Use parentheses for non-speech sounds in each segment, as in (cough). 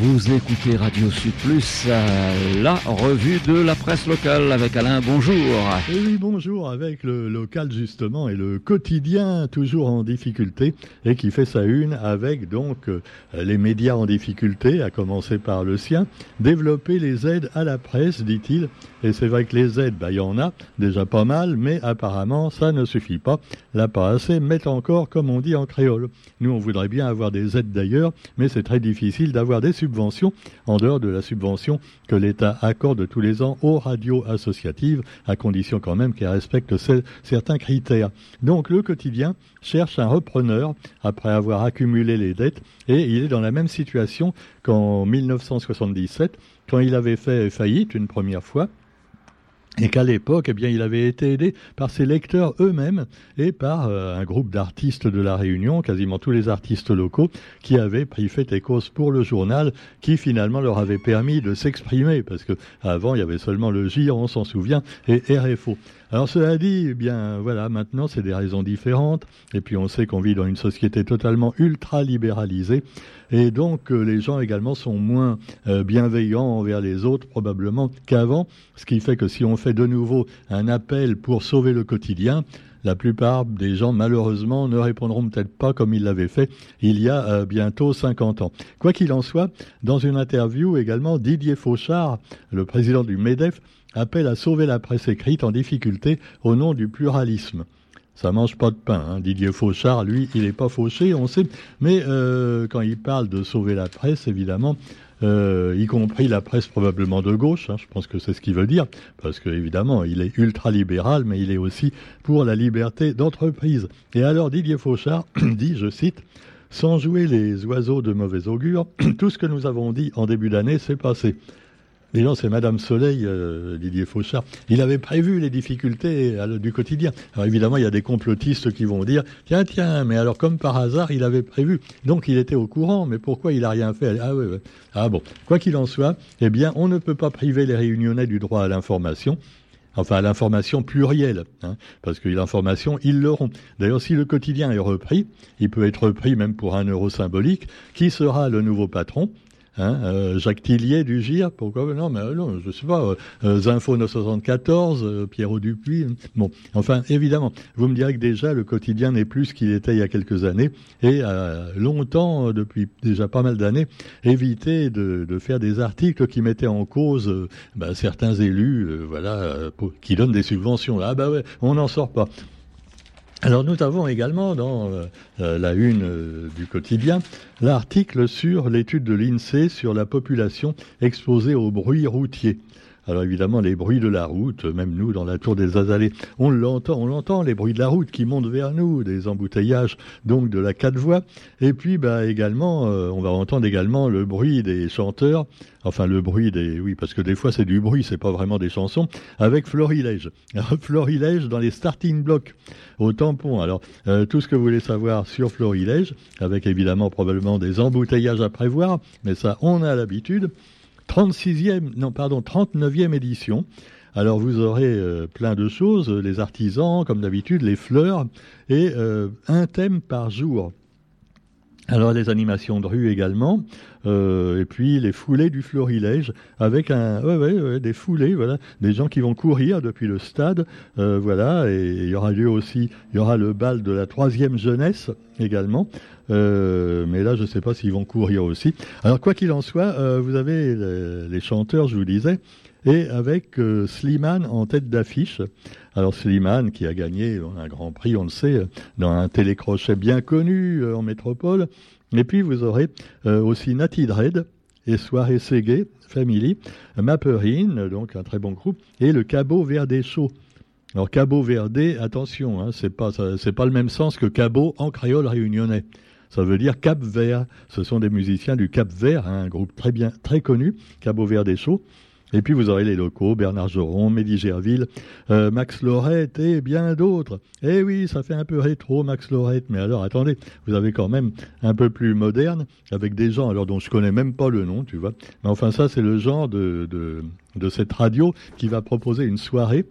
Vous écoutez Radio Sud Plus, euh, la revue de la presse locale avec Alain. Bonjour. Et oui, bonjour avec le local justement et le quotidien toujours en difficulté et qui fait sa une avec donc euh, les médias en difficulté, à commencer par le sien, développer les aides à la presse, dit-il. Et c'est vrai que les aides, bah, il y en a déjà pas mal, mais apparemment ça ne suffit pas. Là, pas assez, mais encore, comme on dit en créole. Nous, on voudrait bien avoir des aides d'ailleurs, mais c'est très difficile d'avoir des subventions en dehors de la subvention que l'État accorde tous les ans aux radios associatives, à condition quand même qu'elles respectent certains critères. Donc le quotidien cherche un repreneur après avoir accumulé les dettes et il est dans la même situation qu'en 1977 quand il avait fait faillite une première fois et qu'à l'époque, eh bien, il avait été aidé par ses lecteurs eux-mêmes et par euh, un groupe d'artistes de la Réunion, quasiment tous les artistes locaux, qui avaient pris fait et cause pour le journal, qui finalement leur avait permis de s'exprimer, parce que avant il y avait seulement le GIR, on s'en souvient, et RFO. Alors cela dit, eh bien voilà, maintenant c'est des raisons différentes, et puis on sait qu'on vit dans une société totalement ultra libéralisée, et donc euh, les gens également sont moins euh, bienveillants envers les autres probablement qu'avant, ce qui fait que si on fait de nouveau un appel pour sauver le quotidien, la plupart des gens, malheureusement, ne répondront peut-être pas comme ils l'avaient fait il y a euh, bientôt 50 ans. Quoi qu'il en soit, dans une interview également, Didier Fauchard, le président du MEDEF, appelle à sauver la presse écrite en difficulté au nom du pluralisme. Ça mange pas de pain. Hein. Didier Fauchard, lui, il n'est pas fauché, on sait. Mais euh, quand il parle de sauver la presse, évidemment, euh, y compris la presse probablement de gauche, hein, je pense que c'est ce qu'il veut dire, parce qu'évidemment, il est ultra-libéral, mais il est aussi pour la liberté d'entreprise. Et alors Didier Fauchard (clears throat) dit, je cite, sans jouer les oiseaux de mauvais augure, (clears throat) tout ce que nous avons dit en début d'année s'est passé. Non, c'est Madame Soleil, euh, Didier Fauchard. Il avait prévu les difficultés euh, du quotidien. Alors évidemment, il y a des complotistes qui vont dire tiens, tiens, mais alors comme par hasard, il avait prévu. Donc il était au courant, mais pourquoi il a rien fait? Ah oui, Ah bon. Quoi qu'il en soit, eh bien, on ne peut pas priver les Réunionnais du droit à l'information enfin à l'information plurielle, hein, parce que l'information, ils l'auront. D'ailleurs, si le quotidien est repris, il peut être repris même pour un euro symbolique, qui sera le nouveau patron Hein, euh, Jacques Tillier du GIR, pourquoi Non, mais euh, non, je sais pas. Euh, Zinfo 974, Pierrot Dupuis. Bon, enfin, évidemment, vous me direz que déjà le quotidien n'est plus ce qu'il était il y a quelques années et a longtemps, depuis déjà pas mal d'années, évité de, de, faire des articles qui mettaient en cause bah, certains élus, voilà, qui donnent des subventions. Ah bah ouais, on n'en sort pas. Alors nous avons également dans euh, euh, la une euh, du quotidien l'article sur l'étude de l'INSEE sur la population exposée au bruit routier. Alors évidemment, les bruits de la route, même nous dans la tour des Azalées, on l'entend, on l'entend, les bruits de la route qui montent vers nous, des embouteillages donc de la quatre voies. Et puis bah également, euh, on va entendre également le bruit des chanteurs, enfin le bruit des, oui, parce que des fois c'est du bruit, c'est pas vraiment des chansons, avec Florilège. (laughs) Florilège dans les starting blocks au tampon. Alors euh, tout ce que vous voulez savoir sur Florilège, avec évidemment probablement des embouteillages à prévoir, mais ça on a l'habitude. 36e, non pardon, 39e édition. Alors vous aurez euh, plein de choses, les artisans comme d'habitude, les fleurs et euh, un thème par jour. Alors les animations de rue également, euh, et puis les foulées du florilège avec un, ouais, ouais, des foulées, voilà, des gens qui vont courir depuis le stade, voilà, et il y aura lieu aussi, il y aura le bal de la troisième jeunesse également, euh, mais là, je ne sais pas s'ils vont courir aussi. Alors, quoi qu'il en soit, euh, vous avez les, chanteurs, je vous disais, et avec euh, Slimane en tête d'affiche. Alors, Slimane qui a gagné un grand prix, on le sait, dans un télécrochet bien connu en métropole. Et puis, vous aurez aussi Nati Dread et Soirée Ségué, Family, Maperine, donc un très bon groupe, et le Cabot Verdé Chaud. Alors Cabot Verdé, attention, hein, c'est pas pas le même sens que Cabot en créole réunionnais. Ça veut dire Cap Vert. Ce sont des musiciens du Cap Vert, hein, un groupe très bien, très connu, Cabo Vert des Chaux. Et puis vous aurez les locaux, Bernard Joron, Mehdi Gerville, euh, Max Lorette et bien d'autres. Eh oui, ça fait un peu rétro, Max Lorette, mais alors attendez, vous avez quand même un peu plus moderne, avec des gens alors dont je connais même pas le nom, tu vois. Mais enfin ça, c'est le genre de, de, de cette radio qui va proposer une soirée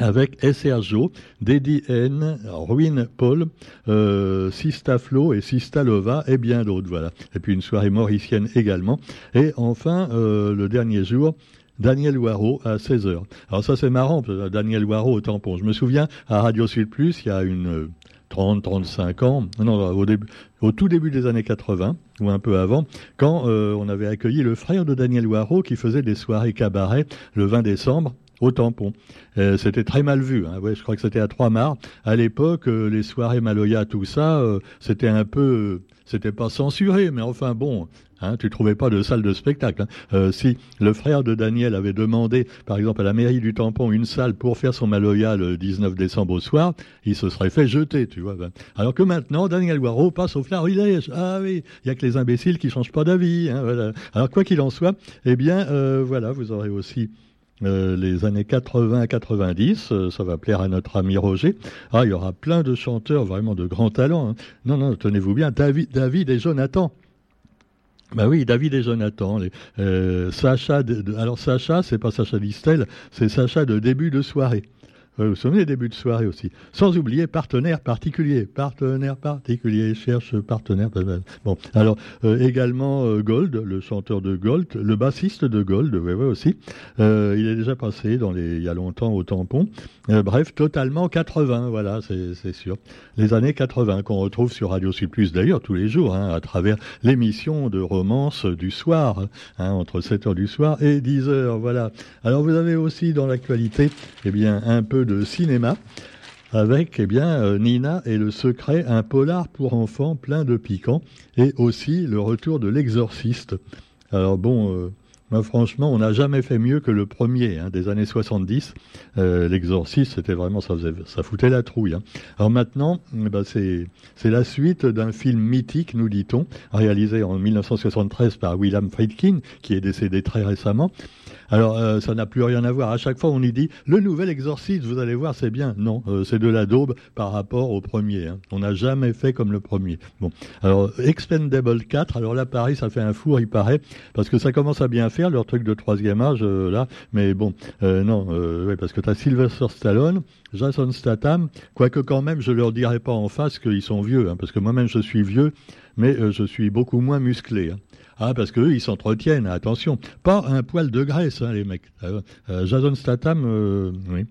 avec SRJO, Dedi N, Ruin Paul, euh, Sista Flo et Sista Lova et bien d'autres, voilà. Et puis une soirée mauricienne également. Et enfin, euh, le dernier jour, Daniel Waro à 16h. Alors ça c'est marrant, Daniel Waro au tampon. Je me souviens à Radio Sud Plus, il y a une 30, 35 ans, non, au, au tout début des années 80, ou un peu avant, quand euh, on avait accueilli le frère de Daniel Waro qui faisait des soirées cabaret le 20 décembre au tampon. Euh, c'était très mal vu. Hein. Ouais, je crois que c'était à Trois-Mars. À l'époque, euh, les soirées Maloya, tout ça, euh, c'était un peu, c'était pas censuré, mais enfin bon, Hein, tu trouvais pas de salle de spectacle. Hein. si le frère de Daniel avait demandé, par exemple, à la mairie du Tampon une salle pour faire son Maloya le 19 décembre au soir, il se serait fait jeter, tu vois. Ben. Alors que maintenant, Daniel Guaro passe au florilège. Ah oui, il y a que les imbéciles qui changent pas d'avis. Hein, voilà. Alors quoi qu'il en soit, eh bien, voilà, vous aurez aussi euh, les années 80-90, euh, ça va plaire à notre ami Roger. Ah, il y aura plein de chanteurs vraiment de grands talents. Hein. Non, non, tenez-vous bien, David, David et Jonathan. Bah oui, David et Jonathan. Euh, Sacha, alors Sacha, c'est pas Sacha Distel, c'est Sacha de début de soirée. Vous vous souvenez des débuts de soirée aussi. Sans oublier partenaire particulier. Partenaire particulier, cherche partenaire. Bon, alors euh, également euh, Gold, le chanteur de Gold, le bassiste de Gold, oui, oui aussi. Euh, il est déjà passé il y a longtemps au tampon. bref, totalement 80, voilà, c'est sûr. Les années 80 qu'on retrouve sur Radio Sud Plus d'ailleurs tous les jours, hein, à travers l'émission de romance du soir, hein, entre 7 heures du soir et 10 heures, voilà. Alors vous avez aussi dans l'actualité, eh bien, un peu de cinéma avec eh bien euh, Nina et le secret, un polar pour enfants plein de piquants, et aussi le retour de l'exorciste. Alors bon, euh, franchement, on n'a jamais fait mieux que le premier hein, des années 70. Euh, L'exorciste, c'était vraiment ça, ça foutait la trouille. Hein. Alors maintenant, eh ben, c'est la suite d'un film mythique, nous dit-on, réalisé en 1973 par William Friedkin, qui est décédé très récemment. Alors, euh, ça n'a plus rien à voir. À chaque fois, on y dit le nouvel exorciste, vous allez voir, c'est bien. Non, euh, c'est de la daube par rapport au premier. Hein. On n'a jamais fait comme le premier. Bon, alors Expendable 4. Alors là, pareil, ça fait un four, il paraît, parce que ça commence à bien faire leur truc de troisième âge euh, là. Mais bon, non, ouais, parce que tu as Sylvester Stallone, Jason Statham, quoique quand même, je leur dirais pas en face qu'ils sont vieux, hein, parce que moi-même je suis vieux, mais je suis beaucoup moins musclé. Hein. Ah, parce qu'eux, ils s'entretiennent, attention. Pas un poil de graisse, hein, les mecs. Euh, euh, Jason Statham, euh, oui.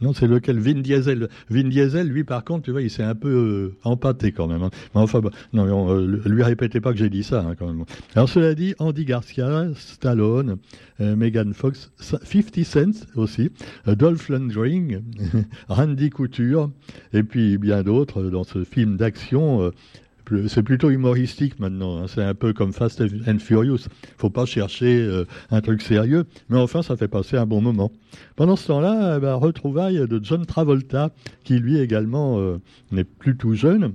Non, c'est lequel? Vin Diesel. Vin Diesel, lui, par contre, tu vois, il s'est un peu empâté quand même. Hein. Mais enfin, bah, non, lui répétez pas que j'ai dit ça, hein, quand même. Alors, cela dit, Andy Garcia, Stallone, Megan Fox, 50 Cent aussi, Dolph Lundgren, (laughs) Randy Couture, et puis bien d'autres dans ce film d'action c'est plutôt humoristique maintenant. Hein. C'est un peu comme Fast and Furious. Faut pas chercher euh, un truc sérieux, mais enfin, ça fait passer un bon moment. Pendant ce temps-là, eh ben, retrouvaille de John Travolta, qui lui également euh, n'est plus tout jeune.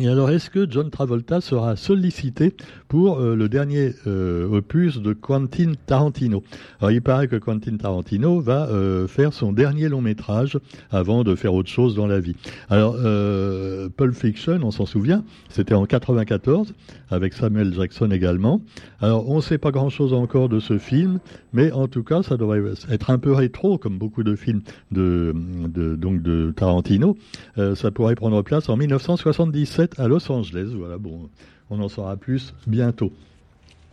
Et alors, est-ce que John Travolta sera sollicité pour euh, le dernier euh, opus de Quentin Tarantino? Alors, il paraît que Quentin Tarantino va euh, faire son dernier long métrage avant de faire autre chose dans la vie. Alors, Pulp Fiction, on s'en souvient, c'était en 94 avec Samuel Jackson également. Alors, on ne sait pas grand-chose encore de ce film, mais en tout cas, ça devrait être un peu rétro, comme beaucoup de films de, donc de Tarantino. ça pourrait prendre place en 1977 à Los Angeles. Voilà, bon, on en saura plus bientôt.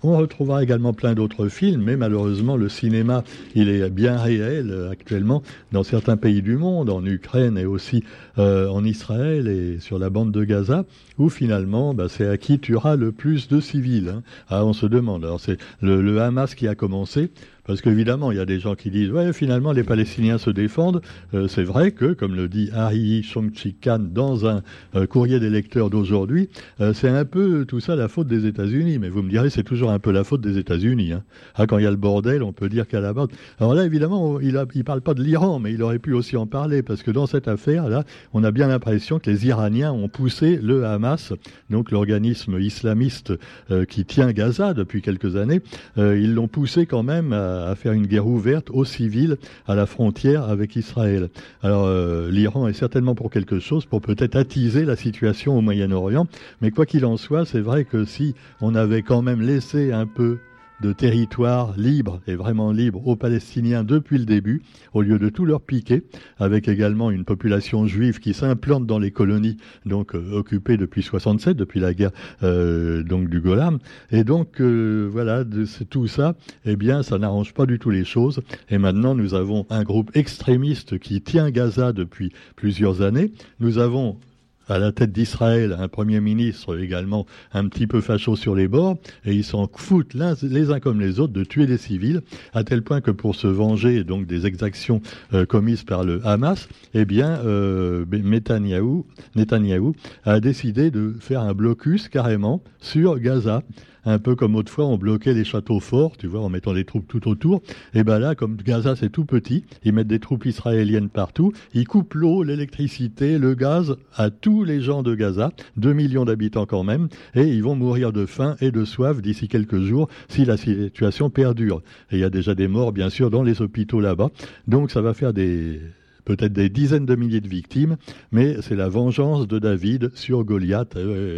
On retrouvera également plein d'autres films, mais malheureusement, le cinéma, il est bien réel euh, actuellement dans certains pays du monde, en Ukraine et aussi euh, en Israël et sur la bande de Gaza, où finalement, bah, c'est à qui tuera le plus de civils. Hein. Ah, on se demande. Alors, c'est le Hamas qui a commencé. Parce qu'évidemment, il y a des gens qui disent, ouais, finalement, les Palestiniens se défendent. Euh, c'est vrai que, comme le dit Harry Chong-Chi-Kan dans un euh, courrier des lecteurs d'aujourd'hui, euh, c'est un peu tout ça la faute des États-Unis. Mais vous me direz, c'est toujours un peu la faute des États-Unis. Hein. Ah, quand il y a le bordel, on peut dire qu'à la base. Alors là, évidemment, il ne parle pas de l'Iran, mais il aurait pu aussi en parler, parce que dans cette affaire-là, on a bien l'impression que les Iraniens ont poussé le Hamas, donc l'organisme islamiste qui tient Gaza depuis quelques années, ils l'ont poussé quand même à à, faire une guerre ouverte aux civils à la frontière avec Israël. Alors euh, l'Iran est certainement pour quelque chose, pour peut-être attiser la situation au Moyen-Orient, mais quoi qu'il en soit, c'est vrai que si on avait quand même laissé un peu de territoire libre et vraiment libre aux Palestiniens depuis le début, au lieu de tout leur piquer, avec également une population juive qui s'implante dans les colonies, donc euh, occupées depuis 67, depuis la guerre euh, donc du Golan. Et donc euh, voilà, tout ça, eh bien, ça n'arrange pas du tout les choses. Et maintenant, nous avons un groupe extrémiste qui tient Gaza depuis plusieurs années. Nous avons à la tête d'Israël, un Premier ministre également un petit peu facho sur les bords, et ils s'en foutent les uns comme les autres de tuer des civils, à tel point que pour se venger donc des exactions euh, commises par le Hamas, eh bien, euh, Netanyahou, Netanyahou a décidé de faire un blocus carrément sur Gaza un peu comme autrefois on bloquait les châteaux forts, tu vois, en mettant des troupes tout autour. Et ben là, comme Gaza c'est tout petit, ils mettent des troupes israéliennes partout, ils coupent l'eau, l'électricité, le gaz à tous les gens de Gaza, 2 millions d'habitants quand même, et ils vont mourir de faim et de soif d'ici quelques jours si la situation perdure. Et il y a déjà des morts, bien sûr, dans les hôpitaux là-bas. Donc ça va faire des peut-être des dizaines de milliers de victimes, mais c'est la vengeance de David sur Goliath,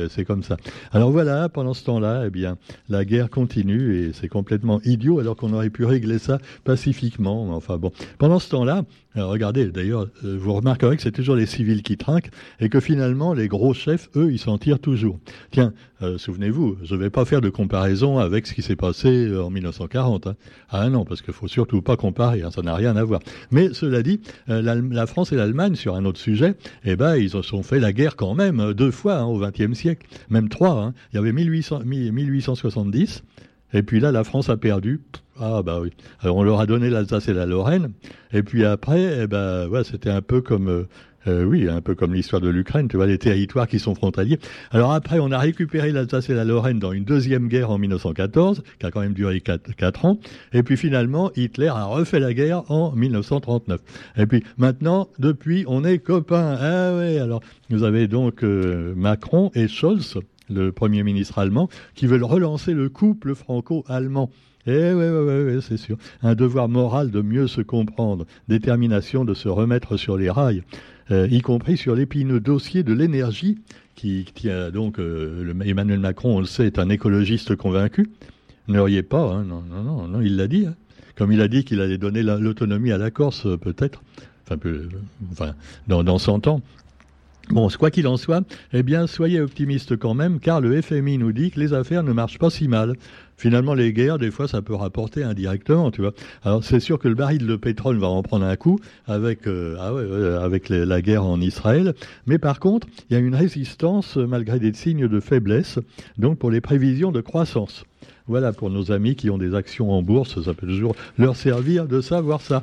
c'est comme ça. Alors voilà, pendant ce temps-là, eh bien, la guerre continue et c'est complètement idiot alors qu'on aurait pu régler ça pacifiquement. Enfin bon, pendant ce temps-là, euh, regardez, d'ailleurs, euh, vous remarquerez que c'est toujours les civils qui trinquent et que finalement, les gros chefs, eux, ils s'en tirent toujours. Tiens, euh, souvenez-vous, je vais pas faire de comparaison avec ce qui s'est passé en 1940. Hein. Ah non, parce qu'il faut surtout pas comparer, hein, ça n'a rien à voir. Mais cela dit, la France et l'Allemagne, sur un autre sujet, eh ben, ils se sont fait la guerre quand même deux fois hein, au XXe siècle, même trois. Hein. Il y avait 1800, 1870 et puis là, la France a perdu. Ah bah oui. Alors on leur a donné l'Alsace et la Lorraine. Et puis après, eh ben ouais, c'était un peu comme euh, euh, oui, un peu comme l'histoire de l'Ukraine, tu vois, les territoires qui sont frontaliers. Alors après, on a récupéré l'Alsace et la Lorraine dans une deuxième guerre en 1914, qui a quand même duré quatre, ans. Et puis finalement, Hitler a refait la guerre en 1939. Et puis maintenant, depuis, on est copains. Ah ouais, alors vous avez donc euh, Macron et Scholz le Premier ministre allemand, qui veulent relancer le couple franco-allemand. Eh oui, c'est sûr. Un devoir moral de mieux se comprendre, détermination de se remettre sur les rails, euh, y compris sur l'épineux dossier de l'énergie, qui tient donc, euh, Emmanuel Macron, on le sait, est un écologiste convaincu. Ne riez pas, hein, non, non, non, il l'a dit. Hein. Comme il a dit qu'il allait donner l'autonomie à la Corse, peut-être, enfin, enfin dans, dans 100 ans. Bon, quoi qu'il en soit, eh bien, soyez optimistes quand même, car le FMI nous dit que les affaires ne marchent pas si mal. Finalement, les guerres, des fois, ça peut rapporter indirectement, tu vois. Alors, c'est sûr que le baril de pétrole va en prendre un coup avec, euh, ah avec la guerre en Israël. Mais par contre, il y a une résistance malgré des signes de faiblesse, donc pour les prévisions de croissance. Voilà, pour nos amis qui ont des actions en bourse, ça peut toujours leur servir de savoir ça.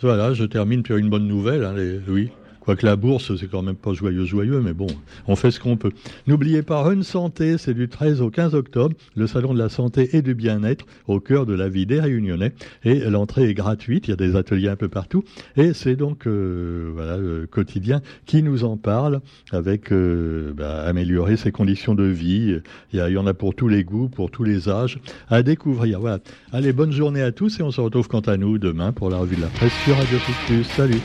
Voilà, je termine par une bonne nouvelle. Hein, oui. Quoique la bourse, c'est quand même pas joyeux, joyeux, mais bon, on fait ce qu'on peut. N'oubliez pas, Run Santé, c'est du 13 au 15 octobre, le salon de la santé et du bien-être au cœur de la vie des Réunionnais. Et l'entrée est gratuite, il y a des ateliers un peu partout. Et c'est donc euh, voilà le quotidien qui nous en parle avec euh, bah, améliorer ses conditions de vie. Il y, en a pour tous les goûts, pour tous les âges, à découvrir. Voilà. Allez, bonne journée à tous et on se retrouve quant à nous demain pour la revue de la presse sur Radio Plus. Salut